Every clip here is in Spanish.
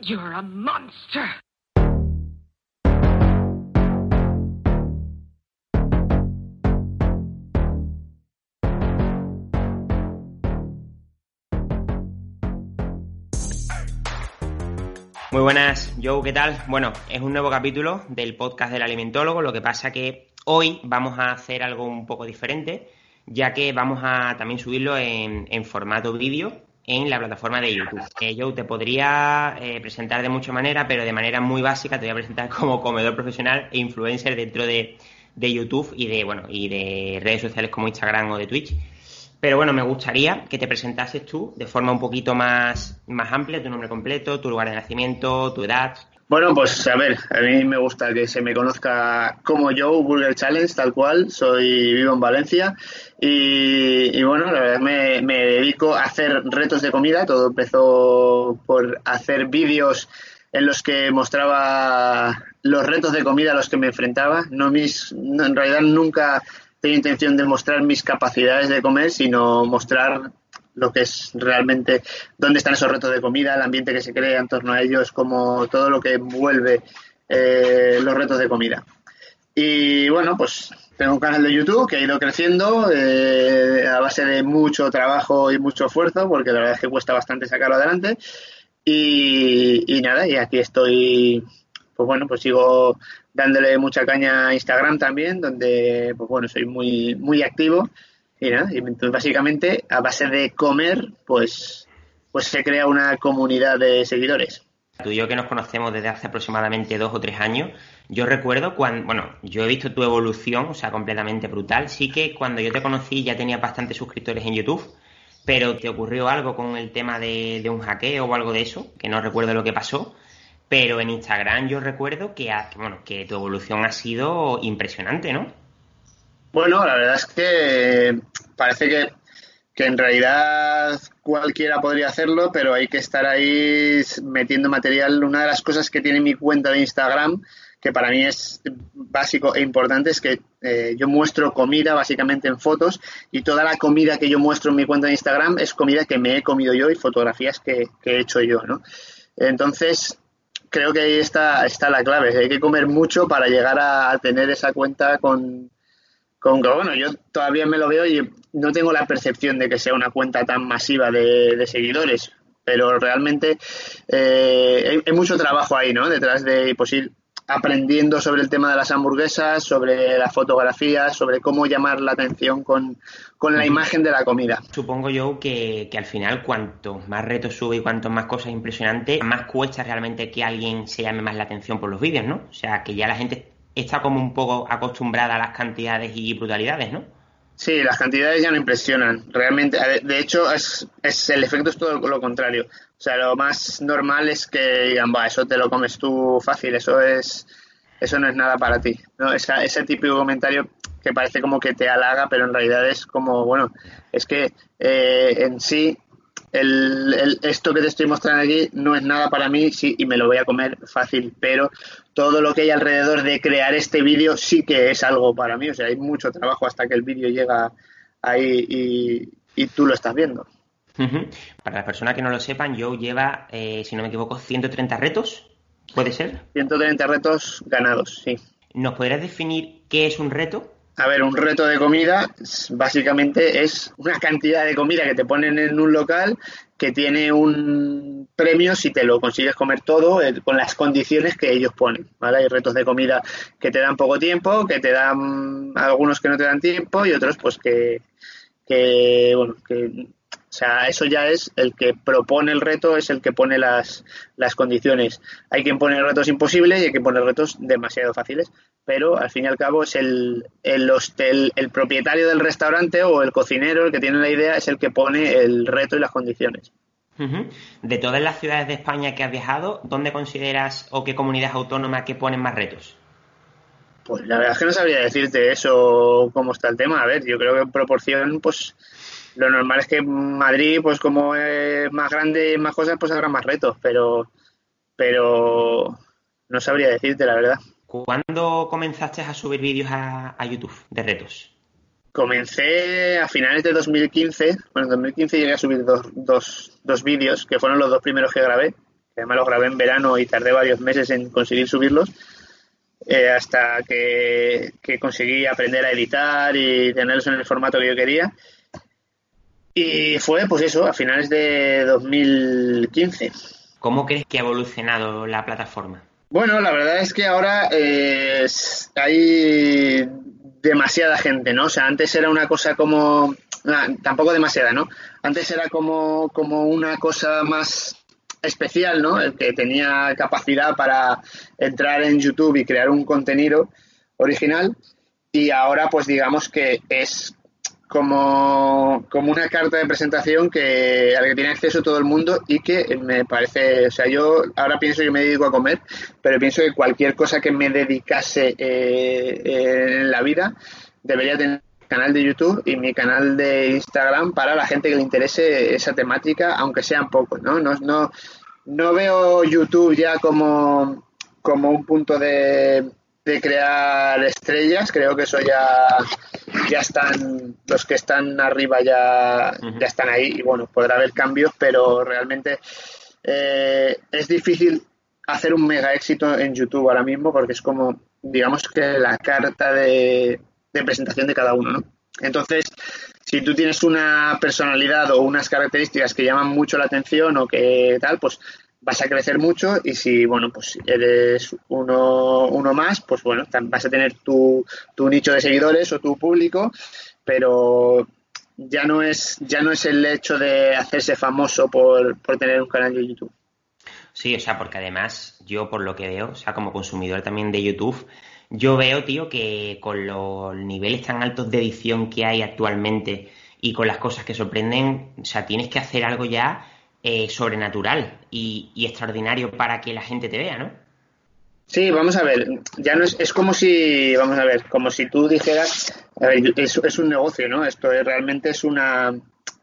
You're a monster. Muy buenas, Joe, ¿qué tal? Bueno, es un nuevo capítulo del podcast del alimentólogo, lo que pasa que hoy vamos a hacer algo un poco diferente, ya que vamos a también subirlo en, en formato vídeo en la plataforma de YouTube. Eh, Joe, te podría eh, presentar de muchas maneras, pero de manera muy básica te voy a presentar como comedor profesional e influencer dentro de, de YouTube y de, bueno, y de redes sociales como Instagram o de Twitch. Pero bueno, me gustaría que te presentases tú de forma un poquito más, más amplia, tu nombre completo, tu lugar de nacimiento, tu edad. Bueno, pues a ver, a mí me gusta que se me conozca como Joe Burger Challenge, tal cual. Soy vivo en Valencia y, bueno, la verdad me, me dedico a hacer retos de comida. Todo empezó por hacer vídeos en los que mostraba los retos de comida a los que me enfrentaba. No mis, en realidad nunca tengo intención de mostrar mis capacidades de comer, sino mostrar lo que es realmente dónde están esos retos de comida, el ambiente que se crea en torno a ellos, como todo lo que envuelve eh, los retos de comida. Y bueno, pues tengo un canal de YouTube que ha ido creciendo eh, a base de mucho trabajo y mucho esfuerzo, porque la verdad es que cuesta bastante sacarlo adelante. Y, nada, y aquí estoy, pues bueno, pues sigo dándole mucha caña a Instagram también, donde, pues bueno, soy muy, muy activo. Y nada, y entonces básicamente a base de comer, pues, pues se crea una comunidad de seguidores. Tú y yo que nos conocemos desde hace aproximadamente dos o tres años, yo recuerdo cuando, bueno, yo he visto tu evolución, o sea, completamente brutal. Sí que cuando yo te conocí ya tenías bastantes suscriptores en YouTube, pero ¿te ocurrió algo con el tema de, un hackeo o algo de eso? Que no recuerdo lo que pasó. Pero en Instagram yo recuerdo que, bueno, que tu evolución ha sido impresionante, ¿no? Bueno, la verdad es que parece que, que en realidad cualquiera podría hacerlo, pero hay que estar ahí metiendo material. Una de las cosas que tiene mi cuenta de Instagram, que para mí es básico e importante, es que eh, yo muestro comida básicamente en fotos y toda la comida que yo muestro en mi cuenta de Instagram es comida que me he comido yo y fotografías que, que he hecho yo, ¿no? Entonces, creo que ahí está, está la clave. Hay que comer mucho para llegar a tener esa cuenta con, con que, bueno, yo todavía me lo veo y no tengo la percepción de que sea una cuenta tan masiva de, de seguidores, pero realmente eh, hay, hay mucho trabajo ahí, ¿no? Detrás de pues, ir aprendiendo sobre el tema de las hamburguesas, sobre la fotografía, sobre cómo llamar la atención con, con la imagen de la comida. Supongo yo que, que al final cuanto más retos sube y cuanto más cosas impresionantes, más cuesta realmente que alguien se llame más la atención por los vídeos, ¿no? O sea, que ya la gente está como un poco acostumbrada a las cantidades y brutalidades, ¿no? Sí, las cantidades ya no impresionan. Realmente, de- hecho, es, el efecto es todo lo contrario. O sea, lo más normal es que digan, va, eso te lo comes tú fácil, eso es, eso no es nada para ti. ¿no? Esa- ese típico comentario que parece como que te halaga, pero en realidad es como, bueno, es que eh, en sí esto que te estoy mostrando aquí no es nada para mí sí, y me lo voy a comer fácil, pero todo lo que hay alrededor de crear este vídeo sí que es algo para mí. O sea, hay mucho trabajo hasta que el vídeo llega ahí y, y tú lo estás viendo. Para las personas que no lo sepan, Joe lleva, eh, si no me equivoco, 130 retos, ¿puede ser? 130 retos ganados, sí. ¿Nos podrías definir qué es un reto? A ver, un reto de comida básicamente es una cantidad de comida que te ponen en un local que tiene un premio si te lo consigues comer todo eh, con las condiciones que ellos ponen, ¿vale? Hay retos de comida que te dan poco tiempo, que te dan algunos que no te dan tiempo y otros pues que, que bueno, que o sea, eso ya es el que propone el reto, es el que pone las, las condiciones. Hay quien pone retos imposibles y hay quien pone retos demasiado fáciles, pero al fin y al cabo es el, el, hostel, el propietario del restaurante o el cocinero, el que tiene la idea, es el que pone el reto y las condiciones. De todas las ciudades de España que has viajado, ¿dónde consideras o qué comunidad autónoma que ponen más retos? Pues la verdad es que no sabría decirte eso, cómo está el tema. A ver, yo creo que en proporción, pues lo normal es que Madrid, pues como es más grande y más cosas, pues habrá más retos, pero, pero no sabría decirte la verdad. ¿Cuándo comenzaste a subir vídeos a, a YouTube de retos? Comencé a finales de 2015. Bueno, en 2015 llegué a subir dos, dos, dos vídeos, que fueron los dos primeros que grabé. que además lo grabé en verano y tardé varios meses en conseguir subirlos, eh, hasta que, que, conseguí aprender a editar y tenerlos en el formato que yo quería. Y fue, pues eso, a finales de 2015. ¿Cómo crees que ha evolucionado la plataforma? Bueno, la verdad es que ahora eh, hay demasiada gente, ¿no? O sea, antes era una cosa como... tampoco demasiada, ¿no? Antes era como, como una cosa más especial, ¿no? El que tenía capacidad para entrar en YouTube y crear un contenido original. Y ahora, pues digamos que es como, como una carta de presentación que a la que tiene acceso todo el mundo y que me parece, o sea, yo ahora pienso que me dedico a comer, pero pienso que cualquier cosa que me dedicase eh, en la vida debería tener canal de YouTube y mi canal de Instagram para la gente que le interese esa temática, aunque sean pocos, ¿no? No, no, no veo YouTube ya como, como un punto de, de crear estrellas, creo que eso ya, ya están, los que están arriba ya, ya están ahí y bueno, podrá haber cambios, pero realmente eh, es difícil hacer un mega éxito en YouTube ahora mismo porque es como, digamos que la carta de, de presentación de cada uno, ¿no? Entonces, si tú tienes una personalidad o unas características que llaman mucho la atención o que tal, pues vas a crecer mucho y si, bueno, pues eres uno, uno más, pues bueno, vas a tener tu, tu nicho de seguidores o tu público, pero ya no es, ya no es el hecho de hacerse famoso por, por tener un canal de YouTube. Sí, o sea, porque además yo por lo que veo, o sea, como consumidor también de YouTube, yo veo, tío, que con los niveles tan altos de edición que hay actualmente y con las cosas que sorprenden, o sea, tienes que hacer algo ya eh, sobrenatural y, extraordinario para que la gente te vea, ¿no? Sí, vamos a ver, ya no es, es como si, vamos a ver, como si tú dijeras, es, es un negocio, ¿no? Esto es, realmente es una,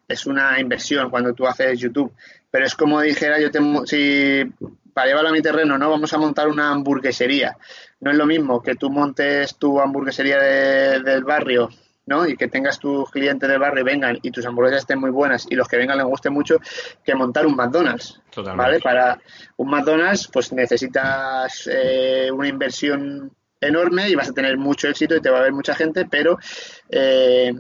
es una inversión cuando tú haces YouTube, pero es como dijera yo, te, si para llevarlo a mi terreno, ¿no? Vamos a montar una hamburguesería. No es lo mismo que tú montes tu hamburguesería del barrio ¿no? Y que tengas tus clientes del barrio vengan y tus hamburguesas estén muy buenas y los que vengan les guste mucho, que montar un McDonald's. ¿Vale? Para un McDonald's, pues necesitas eh, una inversión enorme y vas a tener mucho éxito y te va a ver mucha gente, pero eh,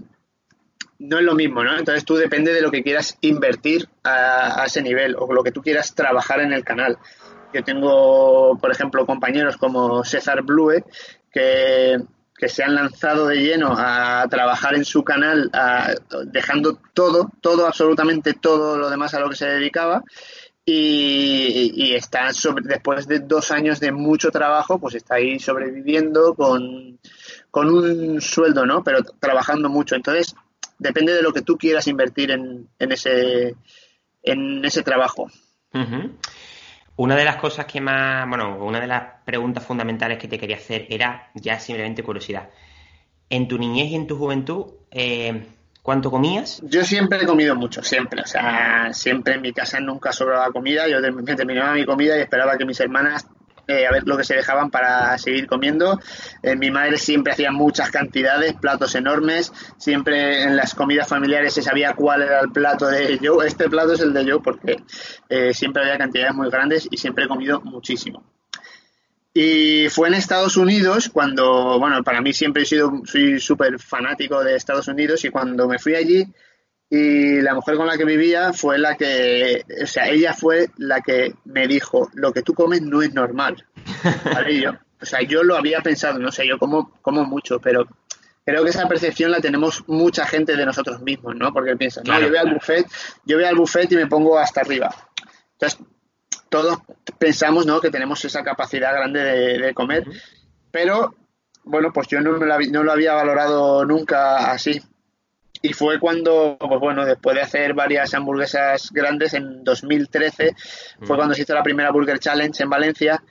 no es lo mismo, ¿no? Entonces tú depende de lo que quieras invertir a, a ese nivel o lo que tú quieras trabajar en el canal. Yo tengo, por ejemplo, compañeros como César Blue, que que se han lanzado de lleno a trabajar en su canal, dejando todo, todo, absolutamente todo lo demás a lo que se dedicaba. Y, está después de dos años de mucho trabajo, pues está ahí sobreviviendo con, con un sueldo, ¿no? Pero trabajando mucho. Entonces, depende de lo que tú quieras invertir en, en ese, en ese trabajo. Una de las cosas que más, bueno, una de las preguntas fundamentales que te quería hacer era ya simplemente curiosidad. En tu niñez y en tu juventud, eh, ¿cuánto comías? Yo siempre he comido mucho, siempre. O sea, siempre en mi casa nunca sobraba comida. Yo terminaba mi comida y esperaba que mis hermanas eh, a ver lo que se dejaban para seguir comiendo. Eh, mi madre siempre hacía muchas cantidades, platos enormes. Siempre en las comidas familiares se sabía cuál era el plato de yo. Este plato es el de yo porque eh, siempre había cantidades muy grandes y siempre he comido muchísimo. Y fue en Estados Unidos cuando, bueno, para mí siempre he sido, soy súper fanático de Estados Unidos y cuando me fui allí y la mujer con la que vivía fue la que, o sea, ella fue la que me dijo, lo que tú comes no es normal. yo, o sea, yo lo había pensado, no sé, yo como, como mucho, pero creo que esa percepción la tenemos mucha gente de nosotros mismos, ¿no? Porque piensan, no, yo voy al buffet, yo voy al buffet y me pongo hasta arriba. Entonces, todos pensamos, ¿no? Que tenemos esa capacidad grande de, comer, pero, bueno, pues yo no, no lo había valorado nunca así. Y fue cuando, pues bueno, después de hacer varias hamburguesas grandes, en 2013, fue mm. cuando se hizo la primera Burger Challenge en Valencia.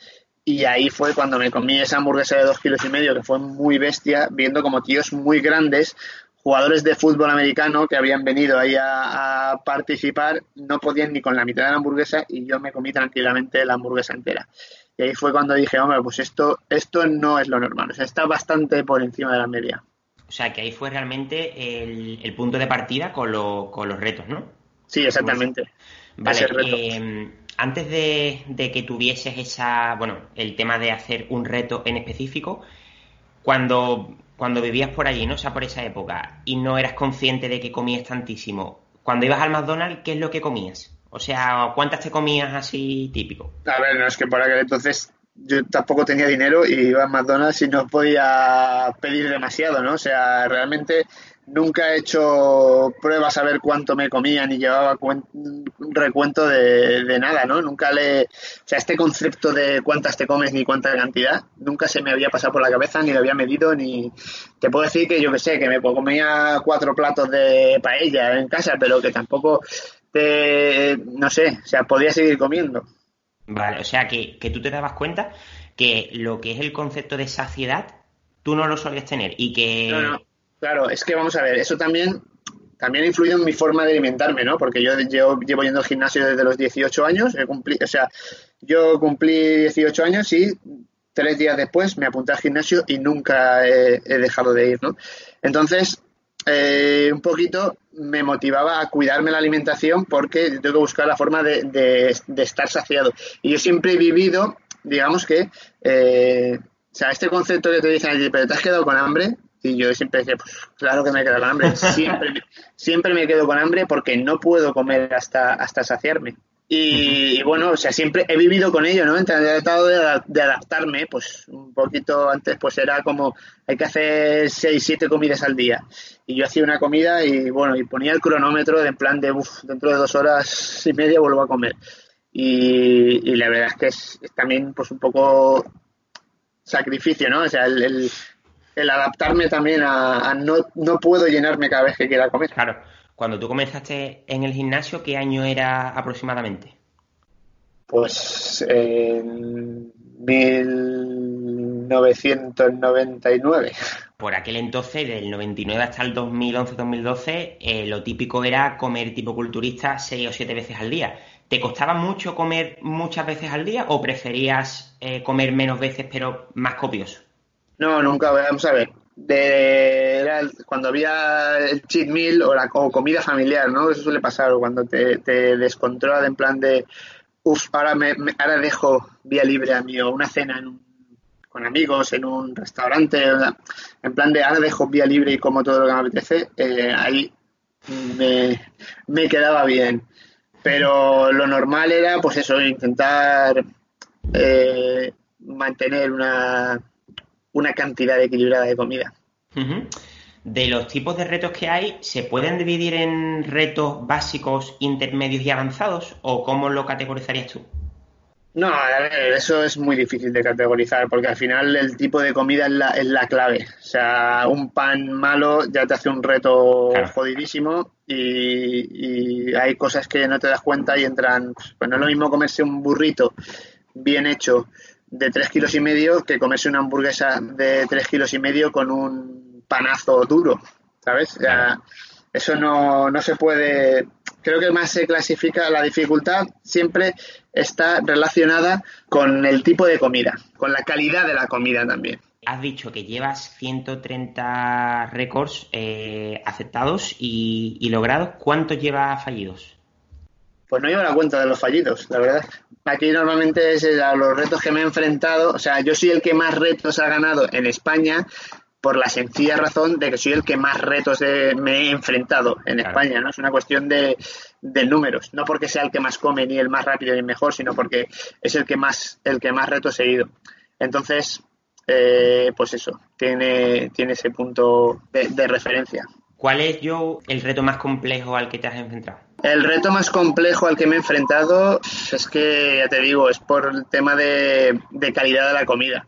Y ahí fue cuando me comí esa hamburguesa de dos kilos y medio, que fue muy bestia, viendo como tíos muy grandes, jugadores de fútbol americano que habían venido ahí a, participar, no podían ni con la mitad de la hamburguesa y yo me comí tranquilamente la hamburguesa entera. Y ahí fue cuando dije, hombre, pues esto, esto no es lo normal, o sea, está bastante por encima de la media. O sea, que ahí fue realmente el, punto de partida con, con los retos, ¿no? Sí, exactamente. Vale, eh, antes de, de, que tuvieses esa, bueno, el tema de hacer un reto en específico, cuando, cuando vivías por allí, ¿no? O sea, por esa época, y no eras consciente de que comías tantísimo, cuando ibas al McDonald's, ¿qué es lo que comías? O sea, ¿cuántas te comías así típico? A ver, no es que por aquel entonces yo tampoco tenía dinero y iba a McDonald's y no podía pedir demasiado, ¿no? O sea, realmente nunca he hecho pruebas a ver cuánto me comía ni llevaba recuento de, nada, ¿no? Nunca le... O sea, este concepto de cuántas te comes ni cuánta cantidad, nunca se me había pasado por la cabeza, ni lo había medido, ni... Te puedo decir que yo que sé, que me comía cuatro platos de paella en casa, pero que tampoco te... no sé, o sea, podía seguir comiendo. Vale, o sea que, que tú te dabas cuenta que lo que es el concepto de saciedad, tú no lo solías tener y que... No, no. Claro, es que vamos a ver, eso también, también ha influido en mi forma de alimentarme, ¿no? Porque yo llevo, llevo yendo al gimnasio desde los 18 años, he o sea, yo cumplí 18 años y tres días después me apunté al gimnasio y nunca he, dejado de ir, ¿no? Entonces, eh, un poquito me motivaba a cuidarme la alimentación porque tengo que buscar la forma de, de, estar saciado. Y yo siempre he vivido, digamos que, eh, o sea, este concepto que te dicen, pero te has quedado con hambre, y yo siempre decía, pues claro que me quedo con hambre. Siempre, siempre me quedo con hambre porque no puedo comer hasta, hasta saciarme. Y, bueno, o sea, siempre he vivido con ello, ¿no? He tratado de, adaptarme, pues un poquito antes, pues era como, hay que hacer seis, siete comidas al día. Y yo hacía una comida y bueno, y ponía el cronómetro en plan de, uff, dentro de dos horas y media vuelvo a comer. Y, la verdad es que es, también, pues un poco sacrificio, ¿no? O sea, el adaptarme también a, no, no puedo llenarme cada vez que quiera comer. Claro. Cuando tú comenzaste en el gimnasio, ¿qué año era aproximadamente? Pues en 1999. Por aquel entonces, del 99 hasta el 2011-2012, eh, lo típico era comer tipo culturista seis o siete veces al día. ¿Te costaba mucho comer muchas veces al día o preferías eh, comer menos veces pero más copioso? No, nunca, vamos a ver. De, cuando había el cheat meal o la comida familiar, ¿no? Eso suele pasar cuando te, te descontrola en plan de, uff, ahora, me, ahora dejo vía libre a mí o una cena con amigos en un restaurante, en plan de ahora dejo vía libre y como todo lo que me apetece, eh, ahí me, me quedaba bien. Pero lo normal era, pues eso, intentar eh, mantener una una cantidad equilibrada de comida. De los tipos de retos que hay, ¿se pueden dividir en retos básicos, intermedios y avanzados? ¿O cómo lo categorizarías tú? No, a ver, eso es muy difícil de categorizar porque al final el tipo de comida es la, clave. O sea, un pan malo ya te hace un reto jodidísimo y, y, hay cosas que no te das cuenta y entran. Pues no es lo mismo comerse un burrito bien hecho de tres kilos y medio que comerse una hamburguesa de tres kilos y medio con un panazo duro, ¿sabes? eso no, no se puede. Creo que más se clasifica la dificultad siempre está relacionada con el tipo de comida, con la calidad de la comida también. Has dicho que llevas 130 récords eh, aceptados y, y logrados. ¿Cuántos llevas fallidos? Pues no llevo la cuenta de los fallidos, la verdad. Aquí normalmente es eh, a los retos que me he enfrentado. O sea, yo soy el que más retos ha ganado en España por la sencilla razón de que soy el que más retos me he enfrentado en España, ¿no? Es una cuestión de, números, no porque sea el que más come ni el más rápido ni el mejor, sino porque es el que más el que más retos he ido. Entonces, eh, pues eso, tiene, tiene ese punto de, referencia. ¿Cuál es, yo, el reto más complejo al que te has enfrentado? El reto más complejo al que me he enfrentado es que, ya te digo, es por el tema de, calidad de la comida.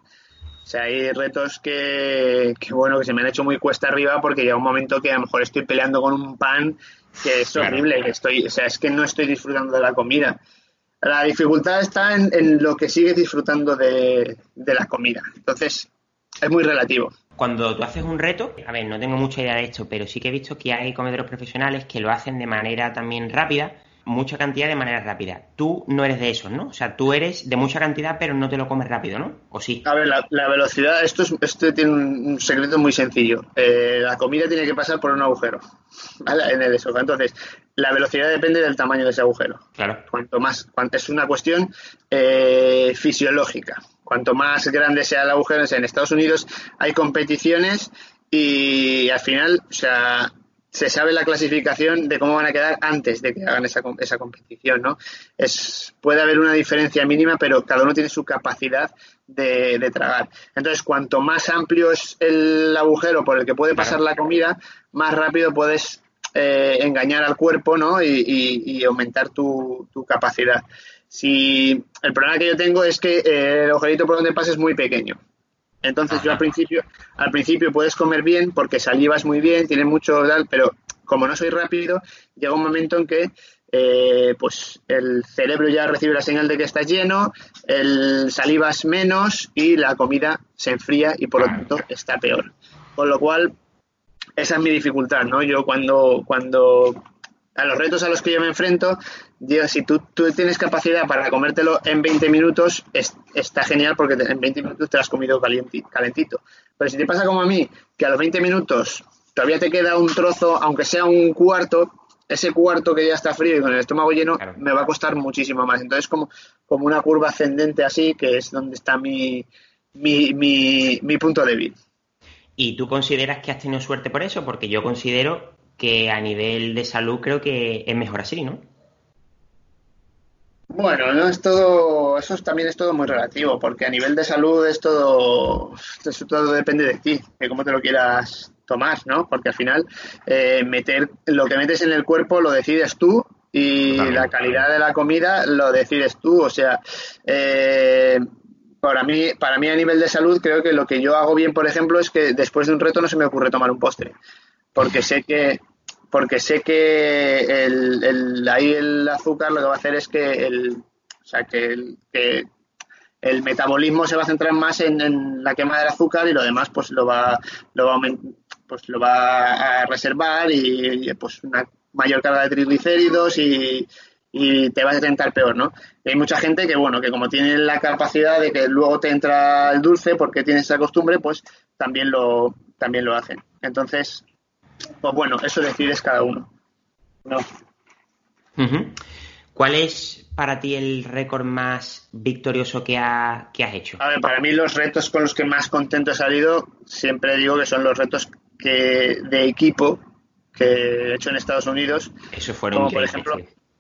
O sea, hay retos que, bueno, que se me han hecho muy cuesta arriba porque llega un momento que a lo mejor estoy peleando con un pan que es horrible, que estoy, o sea, es que no estoy disfrutando de la comida. La dificultad está en, lo que sigues disfrutando de, de la comida. Entonces, es muy relativo. Cuando tú haces un reto, a ver, no tengo mucha idea de esto, pero sí que he visto que hay comederos profesionales que lo hacen de manera también rápida mucha cantidad de manera rápida. Tú no eres de esos, ¿no? O sea, tú eres de mucha cantidad, pero no te lo comes rápido, ¿no? ¿O sí? A ver, la, velocidad, esto, es, esto tiene un secreto muy sencillo. Eh, la comida tiene que pasar por un agujero, ¿vale? En el esófago. Entonces, la velocidad depende del tamaño de ese agujero. Claro. Cuanto más, cuanto, es una cuestión eh, fisiológica. Cuanto más grande sea el agujero, en Estados Unidos hay competiciones y al final, o sea, se sabe la clasificación de cómo van a quedar antes de que hagan esa, esa competición, ¿no? Es, puede haber una diferencia mínima, pero cada uno tiene su capacidad de, tragar. Entonces, cuanto más amplio es el agujero por el que puede pasar la comida, más rápido puedes eh, engañar al cuerpo, ¿no? Y, aumentar tu, capacidad. Si el problema que yo tengo es que eh, el agujerito por donde pasa es muy pequeño. Entonces yo al principio, al principio puedes comer bien porque salivas muy bien, tienes mucho tal, pero como no soy rápido, llega un momento en que eh, pues el cerebro ya recibe la señal de que estás lleno, el salivas menos y la comida se enfría y por lo tanto está peor. Con lo cual, esa es mi dificultad, ¿no? Yo cuando, cuando a los retos a los que yo me enfrento, digo, si tú, tienes capacidad para comértelo en 20 minutos, está genial porque en 20 minutos te lo has comido calentito. Pero si te pasa como a mí, que a los 20 minutos todavía te queda un trozo, aunque sea un cuarto, ese cuarto que ya está frío y con el estómago lleno, me va a costar muchísimo más. Entonces, como, como una curva ascendente así, que es donde está mi, mi, mi, mi punto débil. ¿Y tú consideras que has tenido suerte por eso? Porque yo considero que a nivel de salud creo que es mejor así, ¿no? Bueno, no es todo, eso también es todo muy relativo, porque a nivel de salud es todo, eso todo depende de ti, de cómo te lo quieras tomar, ¿no? Porque al final eh, meter lo que metes en el cuerpo lo decides tú y la calidad de la comida lo decides tú, o sea, eh, para mí, para mí a nivel de salud creo que lo que yo hago bien, por ejemplo, es que después de un reto no se me ocurre tomar un postre porque sé que porque sé que el, ahí el azúcar lo que va a hacer es que el, o sea, que el, que el metabolismo se va a centrar más en, la quema del azúcar y lo demás pues lo va lo va a, pues lo va a reservar y, pues una mayor carga de triglicéridos y, y te va a tentar peor, ¿no? hay mucha gente que, bueno, que como tiene la capacidad de que luego te entra el dulce porque tiene esa costumbre, pues también lo, también lo hacen. Entonces, pues bueno, eso decides cada uno. No. ¿Cuál es para ti el récord más victorioso que, has hecho? A ver, para mí los retos con los que más contento he salido, siempre digo que son los retos que de equipo que he hecho en Estados Unidos. Eso fueron como por ejemplo,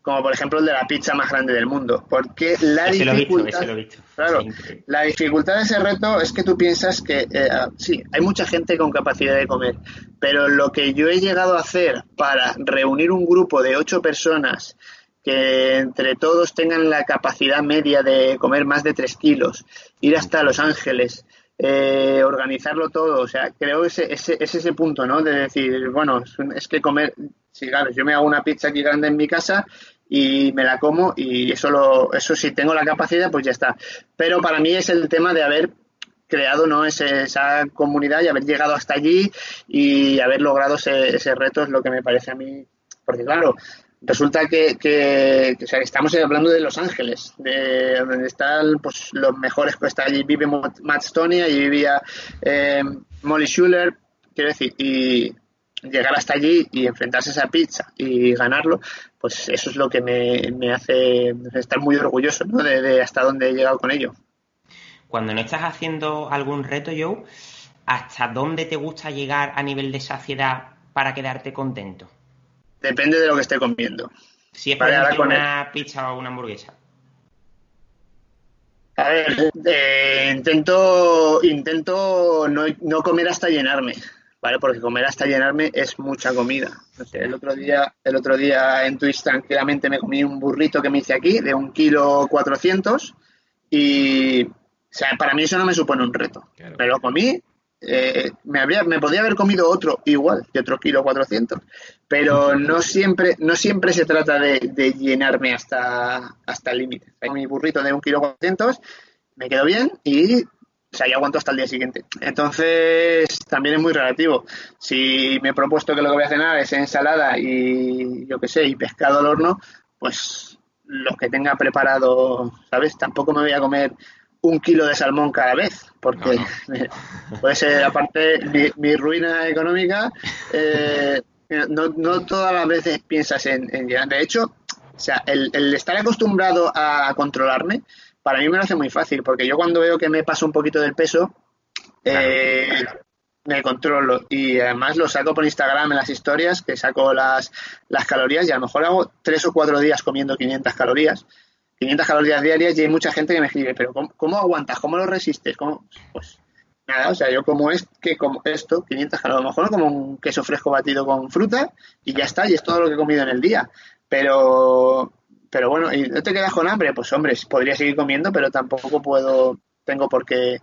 como por ejemplo el de la pizza más grande del mundo. Porque la dificultad. Claro, la dificultad de ese reto es que tú piensas que eh, ah, sí, hay mucha gente con capacidad de comer, pero lo que yo he llegado a hacer para reunir un grupo de ocho personas que entre todos tengan la capacidad media de comer más de tres kilos, ir hasta Los Ángeles, eh, organizarlo todo, o sea, creo que ese, ese, es ese punto, ¿no? De decir, bueno, es que comer, sí, claro, yo me hago una pizza aquí grande en mi casa y me la como y eso lo, eso si tengo la capacidad pues ya está. Pero para mí es el tema de haber creado no esa comunidad y haber llegado hasta allí y haber logrado ese, reto es lo que me parece a mí porque claro resulta que, que, estamos hablando de Los Ángeles de donde están pues los mejores pues está allí vive Matt Stoney allí vivía eh, Molly Schuller quiero decir y llegar hasta allí y enfrentarse a esa pizza y ganarlo, pues eso es lo que me, hace estar muy orgulloso ¿no? de, hasta dónde he llegado con ello. Cuando no estás haciendo algún reto, Joe, ¿hasta dónde te gusta llegar a nivel de saciedad para quedarte contento? Depende de lo que esté comiendo. Si es para con una pizza o una hamburguesa. A ver, eh, intento, intento no, no comer hasta llenarme. ¿Vale? Porque comer hasta llenarme es mucha comida. el otro día, el otro día en Twitch tranquilamente me comí un burrito que me hice aquí de un kilo cuatrocientos y, o sea, para mí eso no me supone un reto. Me lo comí, eh, me habría, me podía haber comido otro igual, que otro kilo cuatrocientos, pero no siempre, no siempre se trata de, llenarme hasta, hasta el límite. Mi burrito de un kilo cuatrocientos me quedó bien y o sea, ya aguanto hasta el día siguiente. Entonces, también es muy relativo. Si me he propuesto que lo que voy a cenar es ensalada y, yo qué sé, y pescado al horno, pues lo que tenga preparado, ¿sabes? Tampoco me voy a comer un kilo de salmón cada vez, porque puede ser, aparte, mi, ruina económica, eh, no, no, todas las veces piensas en, en De hecho, o sea, el, el, estar acostumbrado a controlarme, para mí me lo hace muy fácil, porque yo cuando veo que me paso un poquito del peso, eh, me controlo y además lo saco por Instagram en las historias, que saco las, las calorías y a lo mejor hago tres o cuatro días comiendo 500 calorías 500 calorías diarias y hay mucha gente que me escribe, pero ¿cómo, aguantas? ¿Cómo lo resistes? ¿Cómo? Pues nada, o sea, yo como es que como esto, 500 calorías, a lo mejor como un queso fresco batido con fruta y ya está, y es todo lo que he comido en el día. Pero, pero bueno, ¿y no te quedas con hambre? Pues hombre, podría seguir comiendo, pero tampoco puedo, tengo por qué,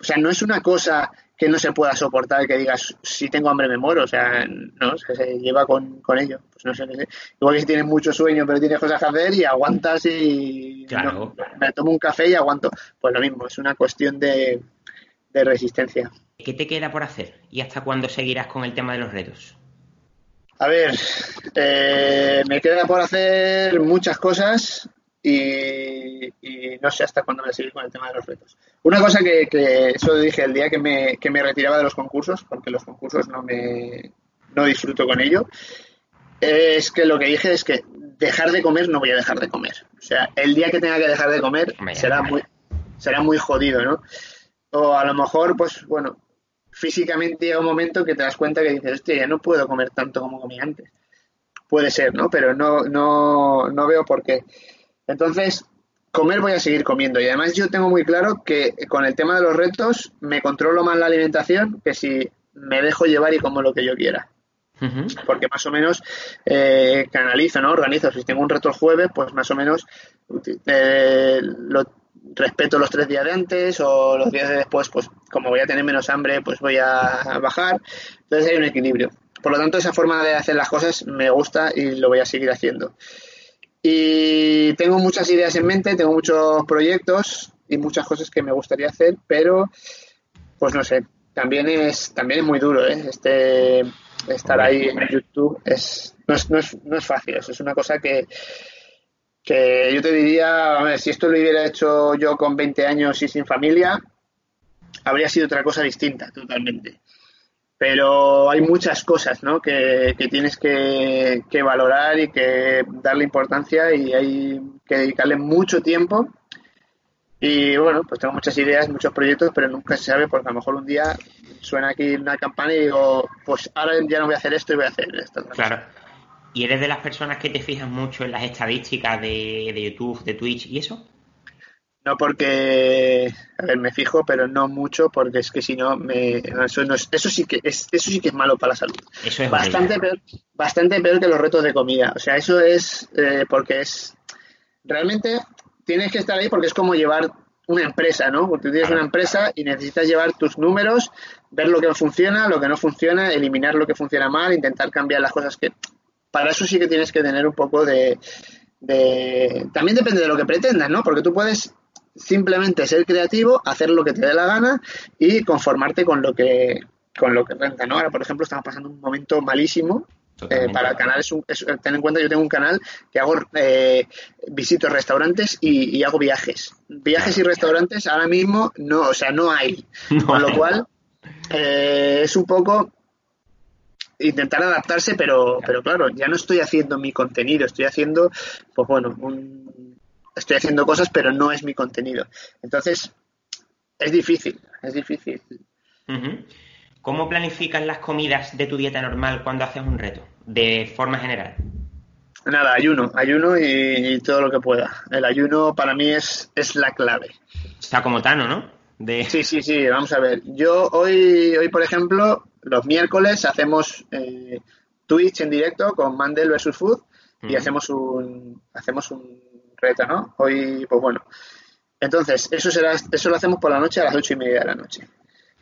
o sea, no es una cosa que no se pueda soportar, que digas, si tengo hambre me muero, o sea, no, es que se lleva con, con ello. Pues no sé, no sé. Igual que si tienes mucho sueño, pero tienes cosas que hacer y aguantas y claro. me tomo un café y aguanto. Pues lo mismo, es una cuestión de, de resistencia. ¿Qué te queda por hacer? ¿Y hasta cuándo seguirás con el tema de los retos? A ver, eh, me queda por hacer muchas cosas y, no sé hasta cuándo voy a seguir con el tema de los retos. Una cosa que, que eso dije el día que me, que me retiraba de los concursos, porque los concursos no me no disfruto con ello, es que lo que dije es que dejar de comer no voy a dejar de comer. O sea, el día que tenga que dejar de comer será muy, será muy jodido, ¿no? O a lo mejor, pues bueno, físicamente llega un momento que te das cuenta que dices, hostia, ya no puedo comer tanto como comía antes. Puede ser, ¿no? Pero no, no, no veo por qué. Entonces, comer voy a seguir comiendo. Y además yo tengo muy claro que con el tema de los retos me controlo más la alimentación que si me dejo llevar y como lo que yo quiera. Porque más o menos eh, canalizo, ¿no? Organizo. Si tengo un reto el jueves, pues más o menos eh, lo, respeto los tres días de antes o los días de después, pues como voy a tener menos hambre, pues voy a bajar. Entonces hay un equilibrio. Por lo tanto, esa forma de hacer las cosas me gusta y lo voy a seguir haciendo. Y tengo muchas ideas en mente, tengo muchos proyectos y muchas cosas que me gustaría hacer, pero pues no sé, también es también es muy duro, ¿eh? Este estar ahí en YouTube es no es, no es, no es fácil, es una cosa que que yo te diría, si esto lo hubiera hecho yo con 20 años y sin familia, habría sido otra cosa distinta totalmente pero hay muchas cosas ¿no? que, tienes que, valorar y que darle importancia y hay que dedicarle mucho tiempo. Y bueno, pues tengo muchas ideas, muchos proyectos, pero nunca se sabe porque a lo mejor un día suena aquí una campana y digo, pues ahora ya no voy a hacer esto y voy a hacer esto. Claro. ¿Y eres de las personas que te fijas mucho en las estadísticas de, de YouTube, de Twitch y eso? No porque, a ver, me fijo, pero no mucho, porque es que si no, me, eso, eso sí que es, eso sí que es malo para la salud. Eso es bastante peor, bastante peor que los retos de comida. O sea, eso es eh, porque es realmente tienes que estar ahí porque es como llevar una empresa, ¿no? Porque tú tienes una empresa y necesitas llevar tus números, ver lo que funciona, lo que no funciona, eliminar lo que funciona mal, intentar cambiar las cosas que. Para eso sí que tienes que tener un poco de, de... También depende de lo que pretendas, ¿no? Porque tú puedes simplemente ser creativo, hacer lo que te dé la gana y conformarte con lo que con lo que renta, ¿no? Ahora, por ejemplo, estamos pasando un momento malísimo eh, para el canal es, un, ten en cuenta yo tengo un canal que hago eh, visito restaurantes y, hago viajes. Viajes y restaurantes ahora mismo no o sea no hay. Con lo cual eh, es un poco intentar adaptarse pero pero claro ya no estoy haciendo mi contenido estoy haciendo pues bueno un, estoy haciendo cosas, pero no es mi contenido. Entonces, es difícil, es difícil. ¿Cómo planificas las comidas de tu dieta normal cuando haces un reto, de forma general? Nada, ayuno, ayuno y, todo lo que pueda. El ayuno para mí es, es la clave. Está como Tano, ¿no? De... Sí, sí, sí, vamos a ver. Yo hoy, hoy por ejemplo, los miércoles hacemos eh, Twitch en directo con Mandel vs Food y hacemos un hacemos un reto, ¿no? Hoy, pues bueno. Entonces, eso será, eso lo hacemos por la noche a las ocho y media de la noche.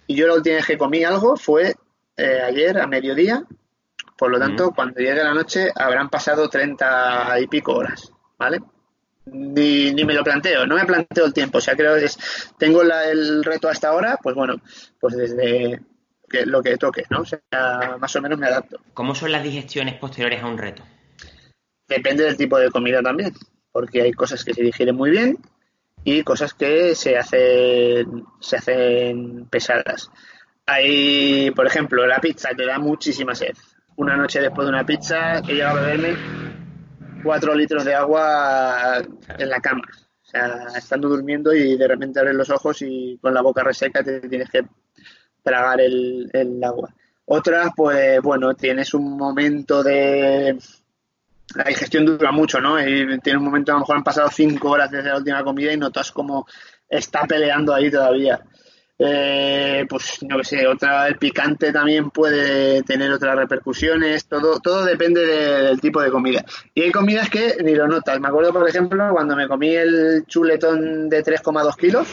Y yo la última vez que comí algo fue eh, ayer a mediodía. Por lo tanto, cuando llegue la noche habrán pasado treinta y pico horas, ¿vale? Ni, ni, me lo planteo, no me planteo el tiempo. O sea, creo que es, tengo el reto hasta ahora, pues bueno, pues desde que, lo que toque, ¿no? O sea, más o menos me adapto. ¿Cómo son las digestiones posteriores a un reto? depende del tipo de comida también, porque hay cosas que se digieren muy bien y cosas que se hacen, se hacen pesadas. Hay, por ejemplo, la pizza te da muchísima sed. Una noche después de una pizza he llegado a beberme cuatro litros de agua en la cama. O sea, estando durmiendo y de repente abres los ojos y con la boca reseca te tienes que tragar el, el agua. Otras, pues bueno, tienes un momento de... La digestión dura mucho, ¿no? Y tienes un momento, a lo mejor han pasado cinco horas desde la última comida y notas como está peleando ahí todavía. Eh, pues no sé, otra, el picante también puede tener otras repercusiones, todo, todo depende del tipo de comida. Y hay comidas que ni lo notas. Me acuerdo, por ejemplo, cuando me comí el chuletón de 3,2 kilos,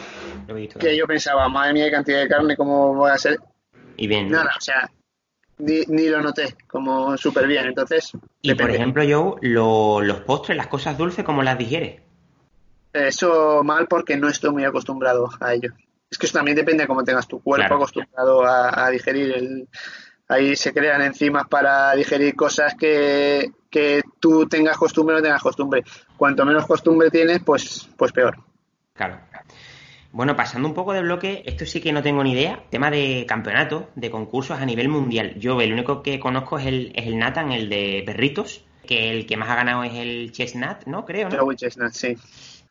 que yo pensaba, madre mía, qué cantidad de carne, ¿cómo voy a ser? Y bien. Nada, o sea, ni, ni lo noté, como súper bien. Entonces, y por ejemplo, yo, los postres, las cosas dulces, ¿cómo las digieres? Eso mal porque no estoy muy acostumbrado a ello. Es que eso también depende de cómo tengas tu cuerpo acostumbrado a, digerir. El, ahí se crean enzimas para digerir cosas que, que tú tengas costumbre o no tengas costumbre. Cuanto menos costumbre tienes, pues, pues peor. Claro. Bueno, pasando un poco de bloque, esto sí que no tengo ni idea. Tema de campeonato, de concursos a nivel mundial. Yo el único que conozco es el, es el Nathan, el de perritos, que el que más ha ganado es el Chestnut, ¿no? Creo, ¿no? El Chestnut, sí.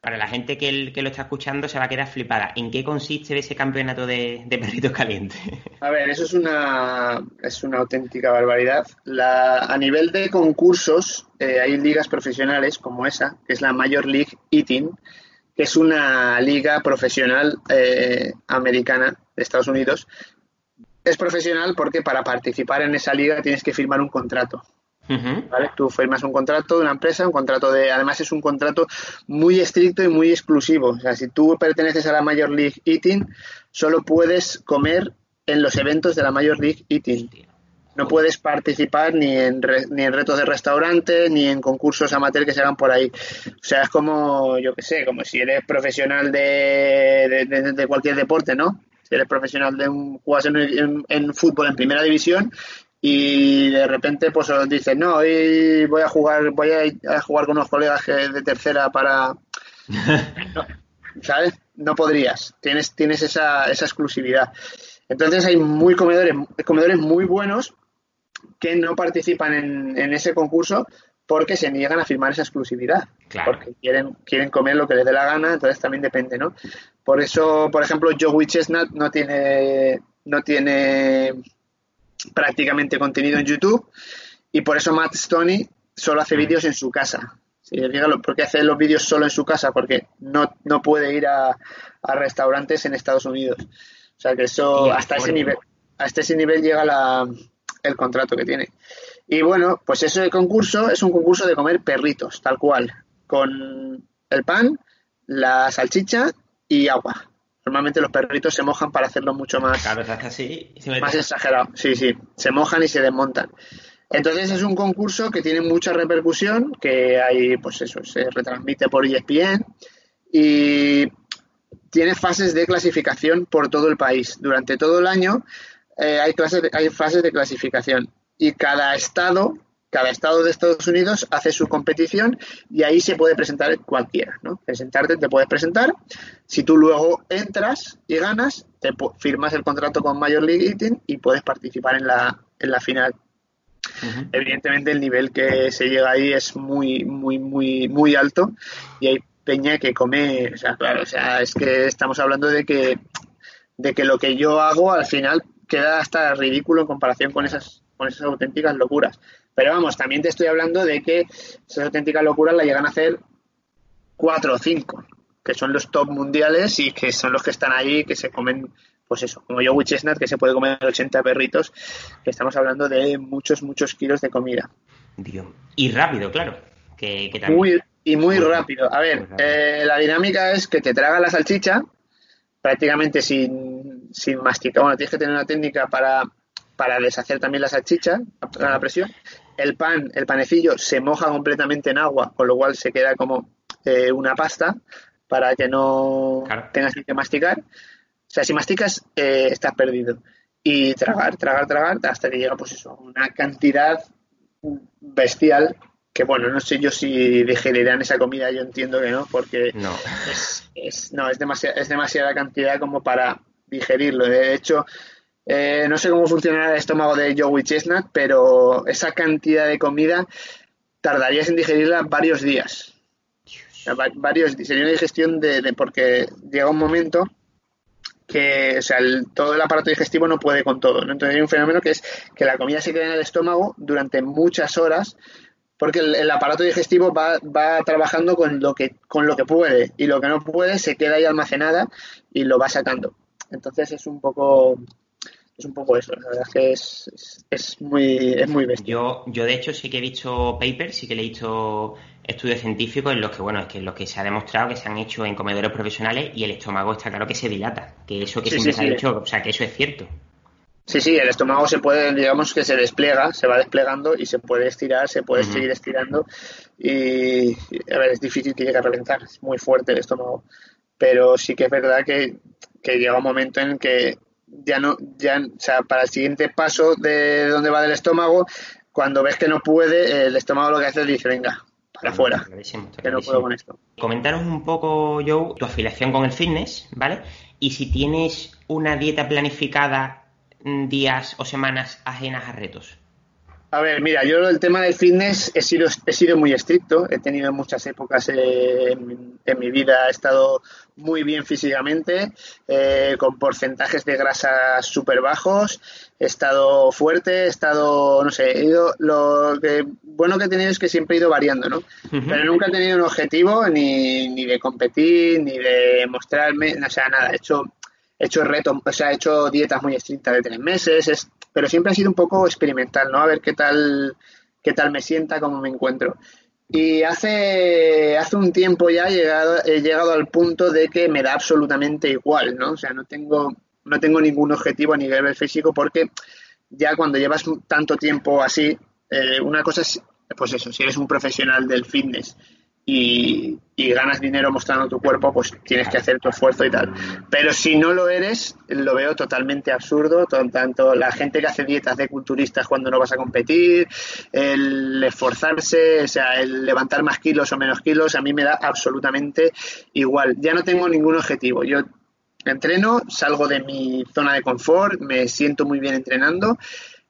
Para la gente que, que, lo está escuchando se va a quedar flipada. ¿En qué consiste ese campeonato de, perritos calientes? A ver, eso es una, es una auténtica barbaridad. La, a nivel de concursos, eh, hay ligas profesionales como esa, que es la Major League Eating, que es una liga profesional eh, americana de Estados Unidos. Es profesional porque para participar en esa liga tienes que firmar un contrato. ¿Vale? Tú firmas un contrato de una empresa, un contrato de, además es un contrato muy estricto y muy exclusivo. O sea, si tú perteneces a la Major League Eating, solo puedes comer en los eventos de la Major League Eating. No puedes participar ni en, ni en retos de restaurante, ni en concursos amateur que se hagan por ahí. O sea, es como, yo qué sé, como si eres profesional de, de, cualquier deporte, ¿no? Si eres profesional de un, juegas en, en, fútbol en primera división y de repente pues os dicen no hoy voy a jugar voy a, jugar con unos colegas de tercera para sabes no podrías tienes tienes esa, esa exclusividad entonces hay muy comedores comedores muy buenos que no participan en, en ese concurso porque se niegan a firmar esa exclusividad porque quieren quieren comer lo que les dé la gana entonces también depende no por eso por ejemplo Joey Chestnut no tiene no tiene prácticamente contenido en YouTube y por eso Matt Stoney solo hace mm. vídeos en su casa. ¿Sí? ¿Por qué hace los vídeos solo en su casa? Porque no, no puede ir a, restaurantes en Estados Unidos. O sea que eso, hasta ese nivel, hasta ese nivel llega la, el contrato que tiene. Y bueno, pues eso de concurso es un concurso de comer perritos, tal cual, con el pan, la salchicha y agua. Normalmente los perritos se mojan para hacerlo mucho más, así, más exagerado. Sí, sí, se mojan y se desmontan. Entonces es un concurso que tiene mucha repercusión, que hay, pues eso, se retransmite por ESPN y tiene fases de clasificación por todo el país. Durante todo el año eh, hay, clases hay fases de clasificación y cada estado cada estado de Estados Unidos hace su competición y ahí se puede presentar cualquiera, ¿no? Presentarte, te puedes presentar. Si tú luego entras y ganas, te firmas el contrato con Major League Eating y puedes participar en la, en la final. Evidentemente el nivel que se llega ahí es muy, muy, muy, muy alto y hay peña que come, o sea, claro, o sea, es que estamos hablando de que, de que lo que yo hago al final queda hasta ridículo en comparación con esas, con esas auténticas locuras. Pero vamos, también te estoy hablando de que esas auténticas locuras la llegan a hacer cuatro o cinco, que son los top mundiales y que son los que están ahí, que se comen, pues eso, como yo Chestnut, que se puede comer 80 perritos, que estamos hablando de muchos, muchos kilos de comida. Dios. Y rápido, claro. Que, Muy, y muy, rápido. A ver, eh, la dinámica es que te traga la salchicha prácticamente sin, sin masticar. Bueno, tienes que tener una técnica para, para deshacer también la salchicha a la presión el pan, el panecillo se moja completamente en agua, con lo cual se queda como eh, una pasta para que no tengas que masticar. O sea, si masticas, eh, estás perdido. Y tragar, tragar, tragar, hasta que llega, pues eso, una cantidad bestial que bueno, no sé yo si digerirán esa comida, yo entiendo que no, porque no. Es, no, es, demasiada, es demasiada cantidad como para digerirlo. De hecho, eh, no sé cómo funcionará el estómago de Joey Chestnut, pero esa cantidad de comida tardarías en digerirla varios días. varios, sería una digestión de, porque llega un momento que o sea, todo el aparato digestivo no puede con todo. Entonces hay un fenómeno que es que la comida se queda en el estómago durante muchas horas porque el, aparato digestivo va, va, trabajando con lo que con lo que puede y lo que no puede se queda ahí almacenada y lo va sacando. Entonces es un poco es un poco eso, la verdad es que es, es, muy, es muy bestia. Yo, yo de hecho sí que he visto papers, sí que he visto estudios científicos en los que, bueno, es que los que se ha demostrado que se han hecho en comedores profesionales y el estómago está claro que se dilata, que eso que siempre se ha dicho, o sea, que eso es cierto. Sí, sí, el estómago se puede, digamos que se despliega, se va desplegando y se puede estirar, se puede seguir estirando y, a ver, es difícil que llegue a reventar, es muy fuerte el estómago, pero sí que es verdad que, que llega un momento en que ya no, ya, o sea, para el siguiente paso de donde va del estómago, cuando ves que no puede, el estómago lo que hace es dice, venga, para afuera, que no puedo con esto. Comentaros un poco, Joe, tu afiliación con el fitness, ¿vale? Y si tienes una dieta planificada días o semanas ajenas a retos. A ver, mira, yo el tema del fitness he sido, he sido muy estricto, he tenido muchas épocas en, mi vida, he estado muy bien físicamente, eh, con porcentajes de grasa súper bajos, he estado fuerte, he estado, no sé, he ido, lo que bueno que he tenido es que siempre he ido variando, ¿no? Pero nunca he tenido un objetivo ni, ni de competir, ni de mostrarme, o sea, nada, he hecho, he hecho retos, o sea, he hecho dietas muy estrictas de tres meses, es, pero siempre ha sido un poco experimental, ¿no? A ver qué tal, qué tal me sienta, cómo me encuentro. Y hace, hace un tiempo ya he llegado, he llegado al punto de que me da absolutamente igual, ¿no? O sea, no tengo, no tengo ningún objetivo a nivel físico porque ya cuando llevas tanto tiempo así, eh, una cosa es, pues eso, si eres un profesional del fitness y, ganas dinero mostrando tu cuerpo, pues tienes que hacer tu esfuerzo y tal. Pero si no lo eres, lo veo totalmente absurdo, tanto la gente que hace dietas de culturistas cuando no vas a competir, el esforzarse, o sea, el levantar más kilos o menos kilos, a mí me da absolutamente igual. Ya no tengo ningún objetivo. Yo entreno, salgo de mi zona de confort, me siento muy bien entrenando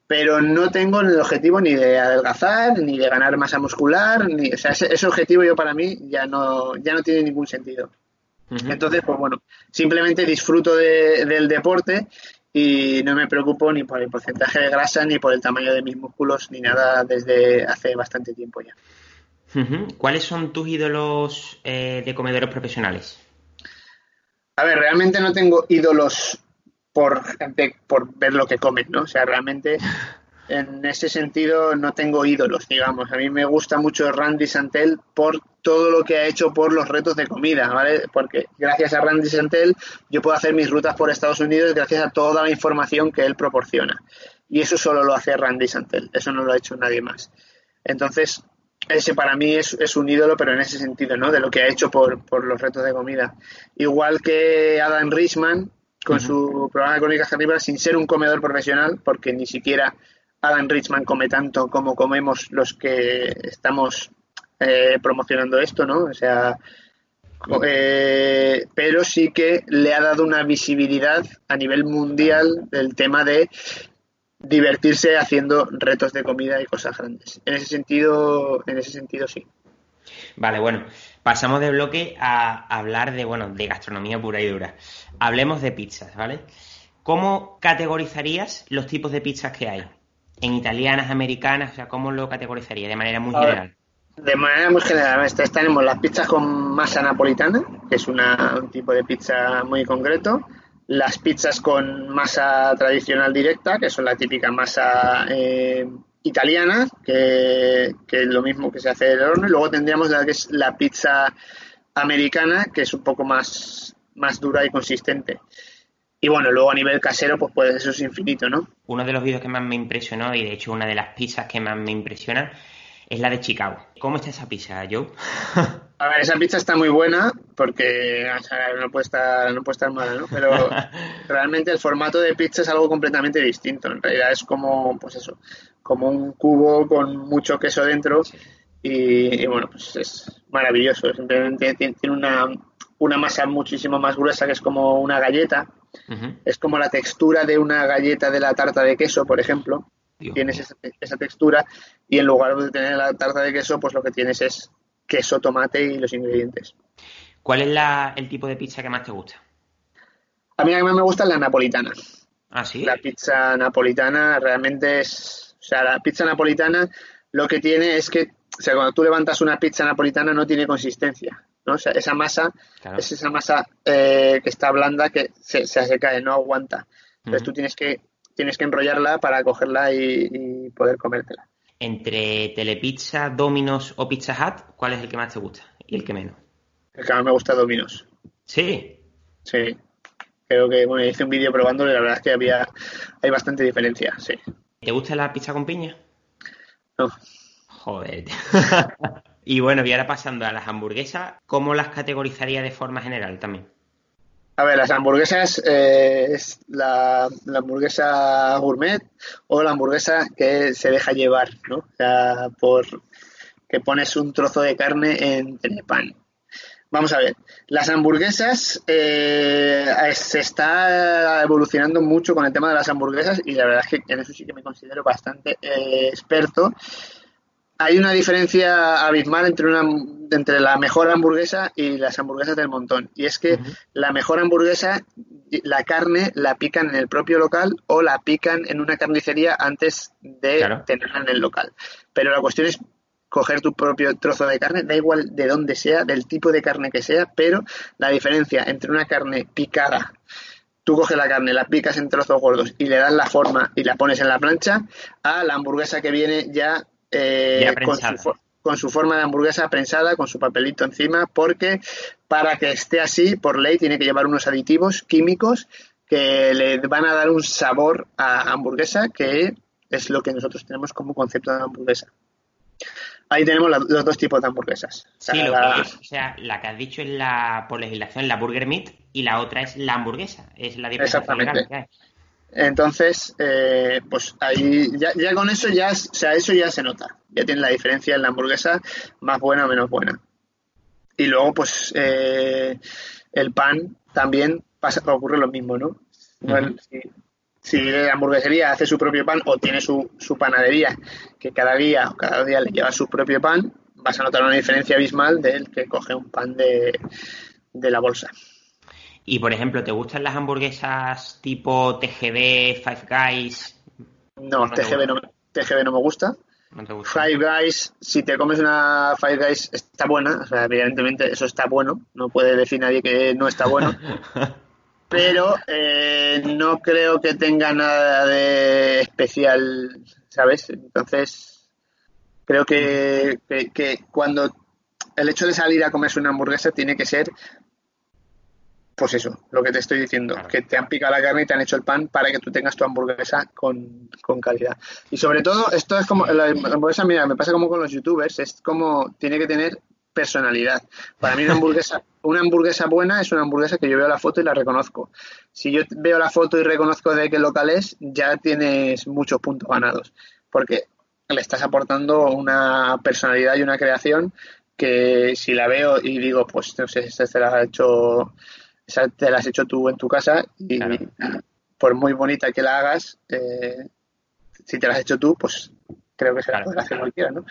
pero no tengo el objetivo ni de adelgazar, ni de ganar masa muscular, ni, o sea, ese, objetivo yo para mí ya no, ya no tiene ningún sentido. Entonces, pues bueno, simplemente disfruto del deporte y no me preocupo ni por el porcentaje de grasa, ni por el tamaño de mis músculos, ni nada desde hace bastante tiempo ya. ¿Cuáles son tus ídolos eh, de comedores profesionales? A ver, realmente no tengo ídolos por, por ver lo que comen, ¿no? O sea, realmente en ese sentido no tengo ídolos, digamos. A mí me gusta mucho Randy Santel por todo lo que ha hecho por los retos de comida, ¿vale? Porque gracias a Randy Santel yo puedo hacer mis rutas por Estados Unidos gracias a toda la información que él proporciona. Y eso solo lo hace Randy Santel, eso no lo ha hecho nadie más. Entonces, ese para mí es, es, un ídolo, pero en ese sentido, ¿no? De lo que ha hecho por, por los retos de comida. Igual que Adam Richman, con su programa de Crónicas Carnívoras sin ser un comedor profesional, porque ni siquiera Adam Richman come tanto como comemos los que estamos eh, promocionando esto, ¿no? O sea, eh, pero sí que le ha dado una visibilidad a nivel mundial del tema de divertirse haciendo retos de comida y cosas grandes. En ese sentido, en ese sentido sí. Vale, bueno, pasamos de bloque a hablar de, bueno, de gastronomía pura y dura. Hablemos de pizzas, ¿vale? ¿Cómo categorizarías los tipos de pizzas que hay? En italianas, americanas, o sea, ¿cómo lo categorizaría de manera muy general? De manera muy general, tenemos las pizzas con masa napolitana, que es un tipo de pizza muy concreto, las pizzas con masa tradicional directa, que son la típica masa eh, italiana, que, es lo mismo que se hace del horno, y luego tendríamos la que es la pizza americana, que es un poco más, más dura y consistente. Y bueno, luego a nivel casero, pues, pues eso es infinito, ¿no? Uno de los vídeos que más me impresionó, y de hecho una de las pizzas que más me impresiona, es la de Chicago. ¿Cómo está esa pizza, Joe? A ver, esa pizza está muy buena porque no, puede estar, no puede estar mala, ¿no? Pero realmente el formato de pizza es algo completamente distinto. En realidad es como, pues eso, como un cubo con mucho queso dentro y, bueno, pues es maravilloso. Simplemente tiene una, una masa muchísimo más gruesa que es como una galleta. Es como la textura de una galleta de la tarta de queso, por ejemplo. tienes esa, textura y en lugar de tener la tarta de queso, pues lo que tienes es queso, tomate y los ingredientes. ¿Cuál es la, el tipo de pizza que más te gusta? A mí a mí me gusta la napolitana. Ah, sí. La pizza napolitana realmente es. O sea, la pizza napolitana lo que tiene es que, o sea, cuando tú levantas una pizza napolitana no tiene consistencia. ¿no? O sea, esa masa es esa masa eh, que está blanda que se, se, cae, no aguanta. Entonces tú tienes que, tienes que enrollarla para cogerla y, poder comértela. Entre Telepizza, Domino's o Pizza Hut, ¿cuál es el que más te gusta y el que menos? El que más me gusta Domino's. ¿Sí? Sí. Creo que, bueno, hice un vídeo probándolo y la verdad es que había, hay bastante diferencia, sí. ¿Te gusta la pizza con piña? No. Joder. y bueno, y ahora pasando a las hamburguesas, ¿cómo las categorizaría de forma general también? A ver, las hamburguesas eh, es la, hamburguesa gourmet o la hamburguesa que se deja llevar, ¿no? O sea, por que pones un trozo de carne en el pan. Vamos a ver, las hamburguesas eh, se está evolucionando mucho con el tema de las hamburguesas y la verdad es que en eso sí que me considero bastante eh, experto. Hay una diferencia abismal entre una entre la mejor hamburguesa y las hamburguesas del montón. Y es que la mejor hamburguesa, la carne la pican en el propio local o la pican en una carnicería antes de tenerla en el local. Pero la cuestión es coger tu propio trozo de carne, da igual de dónde sea, del tipo de carne que sea, pero la diferencia entre una carne picada, tú coges la carne, la picas en trozos gordos y le das la forma y la pones en la plancha, a la hamburguesa que viene ya, eh, con, su, forma de hamburguesa prensada, con su papelito encima, porque para que esté así, por ley, tiene que llevar unos aditivos químicos que le van a dar un sabor a hamburguesa que es lo que nosotros tenemos como concepto de hamburguesa. Ahí tenemos los dos tipos de hamburguesas. Sí, lo que es, o sea, la que has dicho es la, por legislación, la burger meat y la otra es la hamburguesa. Es la diferencia Exactamente. Entonces, eh, pues ahí ya, con eso ya, o sea, eso ya se nota. Ya tiene la diferencia en la hamburguesa más buena o menos buena. Y luego, pues, eh, el pan también pasa, ocurre lo mismo, ¿no? si la hamburguesería hace su propio pan o tiene su, su panadería que cada día o cada día le lleva su propio pan, vas a notar una diferencia abismal del que coge un pan de, la bolsa. Y por ejemplo, ¿te gustan las hamburguesas tipo TGV, Five Guys? No, TGV, no, TGV no me gusta. Five Guys, si te comes una Five Guys está buena, o sea, evidentemente eso está bueno, no puede decir nadie que no está bueno. pero eh, no creo que tenga nada de especial, ¿sabes? Entonces, creo que, que, cuando el hecho de salir a comerse una hamburguesa tiene que ser, pues eso, lo que te estoy diciendo, que te han picado la carne y te han hecho el pan para que tú tengas tu hamburguesa con, con calidad. Y sobre todo, esto es como, la hamburguesa, mira, me pasa como con los youtubers, es como, tiene que tener personalidad. Para mí una hamburguesa, una hamburguesa buena es una hamburguesa que yo veo la foto y la reconozco. Si yo veo la foto y reconozco de qué local es, ya tienes muchos puntos ganados, porque le estás aportando una personalidad y una creación que si la veo y digo, pues no sé, esta te la has hecho, te la has hecho tú en tu casa y por muy bonita que la hagas, eh, si te la has hecho tú, pues creo que se la puede hacer cualquiera, ¿no?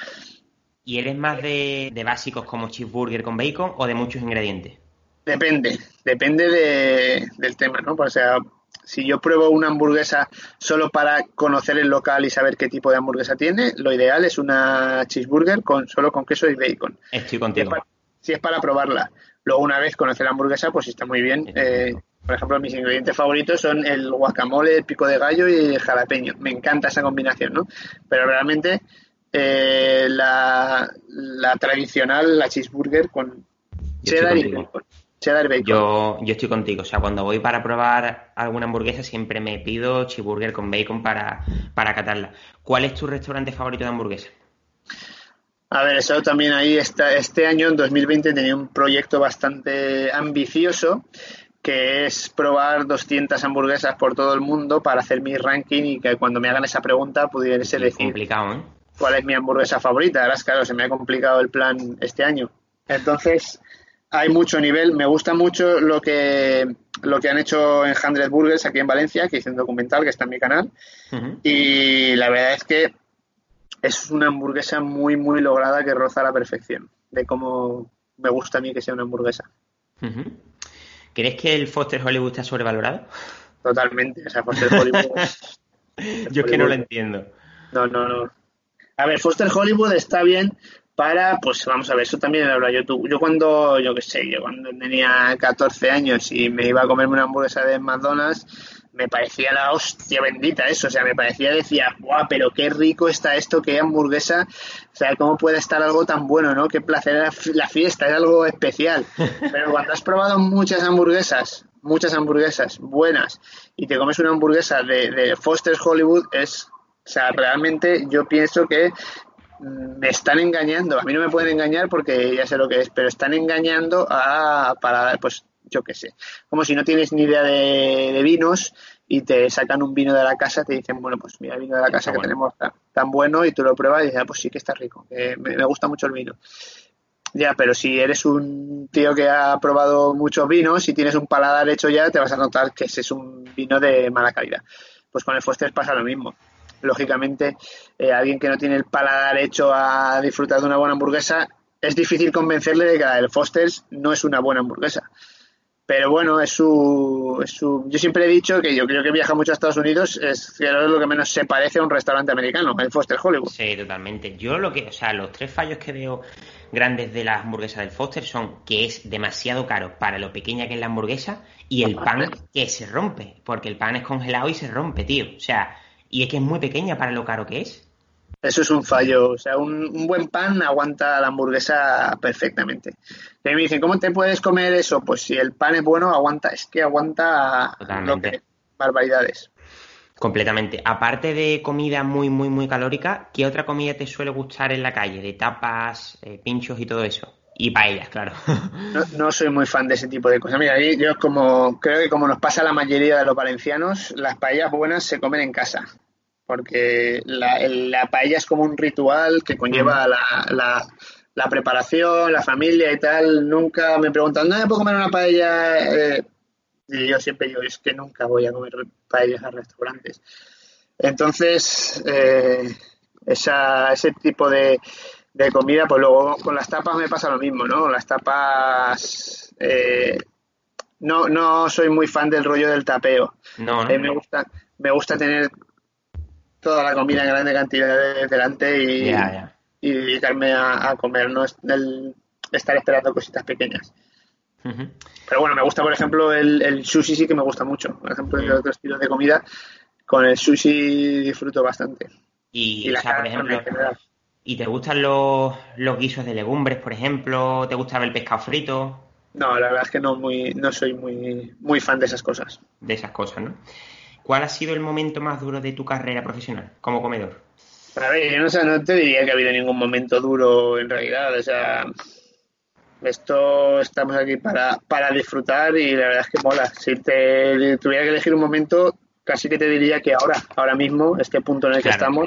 ¿Y eres más de, básicos como cheeseburger con bacon o de muchos ingredientes? Depende, depende de, del tema, ¿no? O sea, si yo pruebo una hamburguesa solo para conocer el local y saber qué tipo de hamburguesa tiene, lo ideal es una cheeseburger con solo con queso y bacon. Estoy contigo. Si es para, probarla. Luego, una vez conocer la hamburguesa, pues está muy bien. Eh, por ejemplo, mis ingredientes favoritos son el guacamole, el pico de gallo y el jalapeño. Me encanta esa combinación, ¿no? Pero realmente eh, la, tradicional, la cheeseburger con cheddar y bacon. Yo, yo estoy contigo. O sea, cuando voy para probar alguna hamburguesa siempre me pido cheeseburger con bacon para, para catarla. ¿Cuál es tu restaurante favorito de hamburguesa? A ver, eso también ahí está. Este año, en 2020, tenía un proyecto bastante ambicioso que es probar 200 hamburguesas por todo el mundo para hacer mi ranking y que cuando me hagan esa pregunta pudiese es decir. complicado, ¿eh? cuál es mi hamburguesa favorita. Ahora, claro, se me ha complicado el plan este año. Entonces, hay mucho nivel. Me gusta mucho lo que, lo que han hecho en Hundred Burgers aquí en Valencia, que hice un documental que está en mi canal. Y la verdad es que es una hamburguesa muy, muy lograda que roza la perfección de cómo me gusta a mí que sea una hamburguesa. ¿Crees que el Foster Hollywood está sobrevalorado? Totalmente. O sea, Foster Hollywood. Yo es que no lo entiendo. No, no, no. A ver, Foster Hollywood está bien para, pues vamos a ver, eso también lo habla yo. Yo cuando, yo qué sé, yo cuando tenía 14 años y me iba a comerme una hamburguesa de McDonald's, me parecía la hostia bendita eso, o sea, me parecía, decía, guau, pero qué rico está esto, qué hamburguesa, o sea, cómo puede estar algo tan bueno, ¿no? Qué placer la fiesta, es algo especial. Pero cuando has probado muchas hamburguesas, muchas hamburguesas buenas, y te comes una hamburguesa de, de Foster's Hollywood, es, o sea, realmente yo pienso que me están engañando. A mí no me pueden engañar porque ya sé lo que es, pero están engañando a para pues yo qué sé. Como si no tienes ni idea de, vinos y te sacan un vino de la casa, te dicen, bueno, pues mira el vino de la casa que tenemos tan, bueno y tú lo pruebas y dices, ah, pues sí que está rico, me, me, gusta mucho el vino. Ya, pero si eres un tío que ha probado muchos vinos y tienes un paladar hecho ya, te vas a notar que ese es un vino de mala calidad. Pues con el Foster pasa lo mismo lógicamente, eh, alguien que no tiene el paladar hecho a disfrutar de una buena hamburguesa, es difícil convencerle de que el Foster's no es una buena hamburguesa. Pero bueno, es su, es su, Yo siempre he dicho que yo creo que viaja mucho a Estados Unidos, es, lo que menos se parece a un restaurante americano, el Foster Hollywood. Sí, totalmente. Yo lo que. O sea, los tres fallos que veo grandes de la hamburguesa del Foster son que es demasiado caro para lo pequeña que es la hamburguesa y el pan que se rompe, porque el pan es congelado y se rompe, tío. O sea, y es que es muy pequeña para lo caro que es. Eso es un fallo. O sea, un, buen pan aguanta la hamburguesa perfectamente. Y me dicen, ¿cómo te puedes comer eso? Pues si el pan es bueno, aguanta. Es que aguanta barbaridades. Completamente. Aparte de comida muy, muy, muy calórica, ¿qué otra comida te suele gustar en la calle? De tapas, eh, pinchos y todo eso. Y paellas, claro. No, soy muy fan de ese tipo de cosas. Mira, yo como creo que como nos pasa a la mayoría de los valencianos, las paellas buenas se comen en casa. Porque la, paella es como un ritual que conlleva la, la, preparación, la familia y tal. Nunca me preguntan, ¿no me puedo comer una paella? Eh, y yo siempre digo, es que nunca voy a comer paellas a restaurantes. Entonces, eh, esa, ese tipo de, de comida, pues luego con las tapas me pasa lo mismo, ¿no? Las tapas eh, no, no soy muy fan del rollo del tapeo. No, no, eh, me gusta me gusta tener toda la comida en grande cantidad delante y, y dedicarme a, comer, no el estar esperando cositas pequeñas. Pero bueno, me gusta, por ejemplo, el, el, sushi sí que me gusta mucho. Por ejemplo, en otros estilos de comida, con el sushi disfruto bastante. Y, la por ejemplo, ¿Y te gustan los, los guisos de legumbres, por ejemplo? ¿Te gusta el pescado frito? No, la verdad es que no, muy, no soy muy, muy fan de esas cosas. De esas cosas, ¿no? ¿Cuál ha sido el momento más duro de tu carrera profesional como comedor? A ver, yo no, sé, no te diría que ha habido ningún momento duro en realidad. O sea, esto estamos aquí para, para disfrutar y la verdad es que mola. Si te tuviera que elegir un momento, casi que te diría que ahora, ahora mismo, este punto en el que estamos,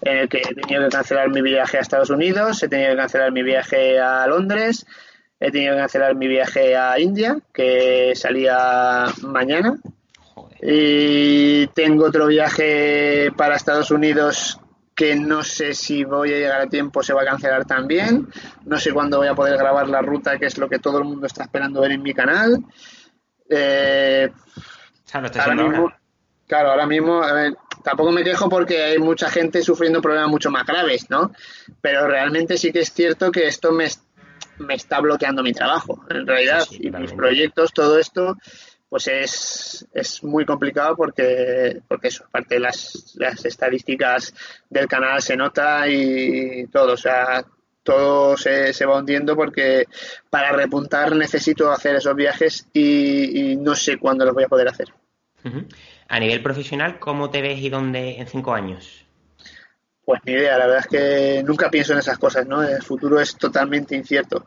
en el que he tenido que cancelar mi viaje a Estados Unidos, he tenido que cancelar mi viaje a Londres, he tenido que cancelar mi viaje a India, que salía mañana. Y tengo otro viaje para Estados Unidos que no sé si voy a llegar a tiempo, se va a cancelar también. No sé cuándo voy a poder grabar la ruta, que es lo que todo el mundo está esperando ver en mi canal. Eh, ahora mismo, claro, ahora mismo, a ver, Tampoco me quejo porque hay mucha gente sufriendo problemas mucho más graves, ¿no? Pero realmente sí que es cierto que esto me, me está bloqueando mi trabajo, en realidad, y mis proyectos, todo esto, pues es, es muy complicado porque, porque eso, aparte de las, las estadísticas del canal se nota y todo, o sea, todo se, se, va hundiendo porque para repuntar necesito hacer esos viajes y, no sé cuándo los voy a poder hacer. A nivel profesional, ¿cómo te ves y dónde en cinco años? Pues ni idea, la verdad es que nunca pienso en esas cosas, ¿no? El futuro es totalmente incierto.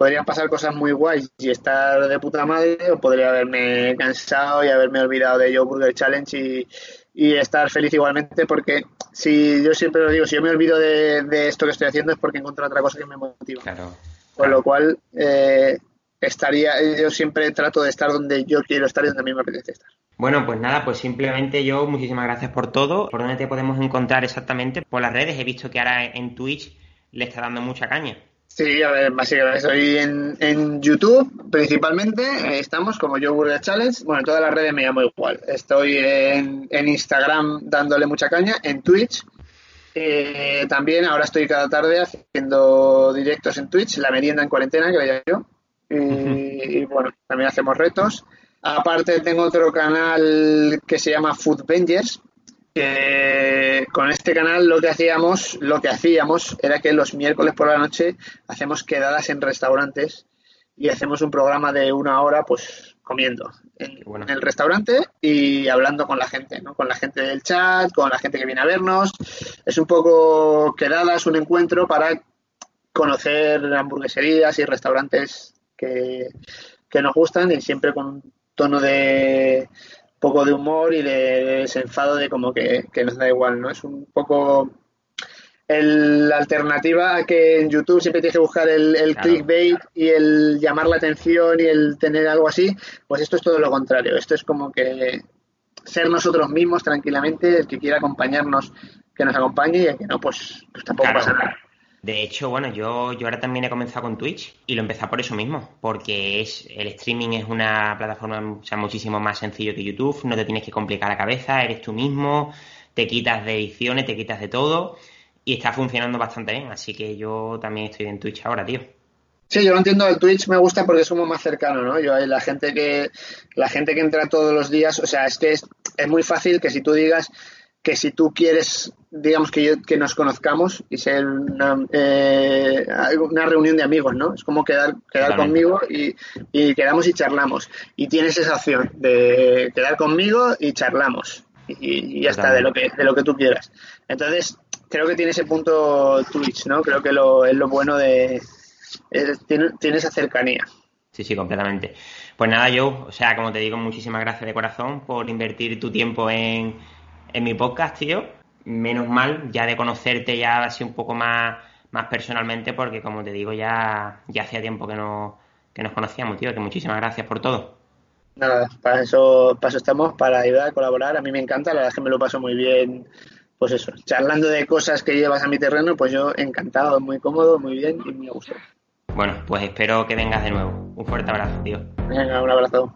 Podrían pasar cosas muy guays y estar de puta madre, o podría haberme cansado y haberme olvidado de Joe Burger Challenge y, y estar feliz igualmente porque si yo siempre lo digo, si yo me olvido de, esto que estoy haciendo es porque encuentro otra cosa que me motiva. Claro. Con lo cual, eh, estaría, yo siempre trato de estar donde yo quiero estar y donde a mí me apetece estar. Bueno, pues nada, pues simplemente yo muchísimas gracias por todo. ¿Por dónde te podemos encontrar exactamente? Por las redes. He visto que ahora en Twitch le está dando mucha caña. Sí, a ver, básicamente estoy en, en YouTube principalmente, estamos como Yo Burger Challenge, bueno, en todas las redes me llamo igual, estoy en, en Instagram dándole mucha caña, en Twitch, eh, también ahora estoy cada tarde haciendo directos en Twitch, la merienda en cuarentena que le yo, y, bueno, también hacemos retos. Aparte tengo otro canal que se llama Food Vengers, que con este canal lo que hacíamos, lo que hacíamos era que los miércoles por la noche hacemos quedadas en restaurantes y hacemos un programa de una hora, pues comiendo en, el restaurante y hablando con la gente, ¿no? Con la gente del chat, con la gente que viene a vernos. Es un poco quedadas, un encuentro para conocer hamburgueserías y restaurantes que, que nos gustan y siempre con un tono de poco de humor y de desenfado de como que, nos da igual, ¿no? Es un poco la alternativa a que en YouTube siempre tienes que buscar el, clickbait y el llamar la atención y el tener algo así, pues esto es todo lo contrario. Esto es como que ser nosotros mismos tranquilamente, el que quiera acompañarnos, que nos acompañe y el que no, pues, pues tampoco pasa nada. De hecho, bueno, yo, yo ahora también he comenzado con Twitch y lo empecé por eso mismo, porque es el streaming es una plataforma o sea, muchísimo más sencillo que YouTube, no te tienes que complicar la cabeza, eres tú mismo, te quitas de ediciones, te quitas de todo y está funcionando bastante bien, así que yo también estoy en Twitch ahora, tío. Sí, yo lo entiendo, el Twitch me gusta porque es como más cercano, ¿no? Yo hay la gente que la gente que entra todos los días, o sea, es que es, es muy fácil que si tú digas que si tú quieres, digamos, que, yo, que nos conozcamos y ser una, eh, una reunión de amigos, ¿no? Es como quedar, quedar conmigo y, y quedamos y charlamos. Y tienes esa opción de quedar conmigo y charlamos. Y, ya está, de lo, que, de lo que tú quieras. Entonces, creo que tiene ese punto Twitch, ¿no? Creo que lo, es lo bueno de... tiene, tiene esa cercanía. Sí, sí, completamente. Pues nada, yo, o sea, como te digo, muchísimas gracias de corazón por invertir tu tiempo en en mi podcast, tío. Menos mal, ya de conocerte ya así un poco más, más personalmente, porque como te digo, ya, ya hacía tiempo que, no, que nos conocíamos, tío. Que muchísimas gracias por todo. Nada, para eso, para eso estamos, para ayudar a colaborar. A mí me encanta, la verdad es que me lo paso muy bien, pues eso, charlando de cosas que llevas a mi terreno, pues yo encantado, muy cómodo, muy bien y muy a gusto. Bueno, pues espero que vengas de nuevo. Un fuerte abrazo, tío. Venga, un abrazo.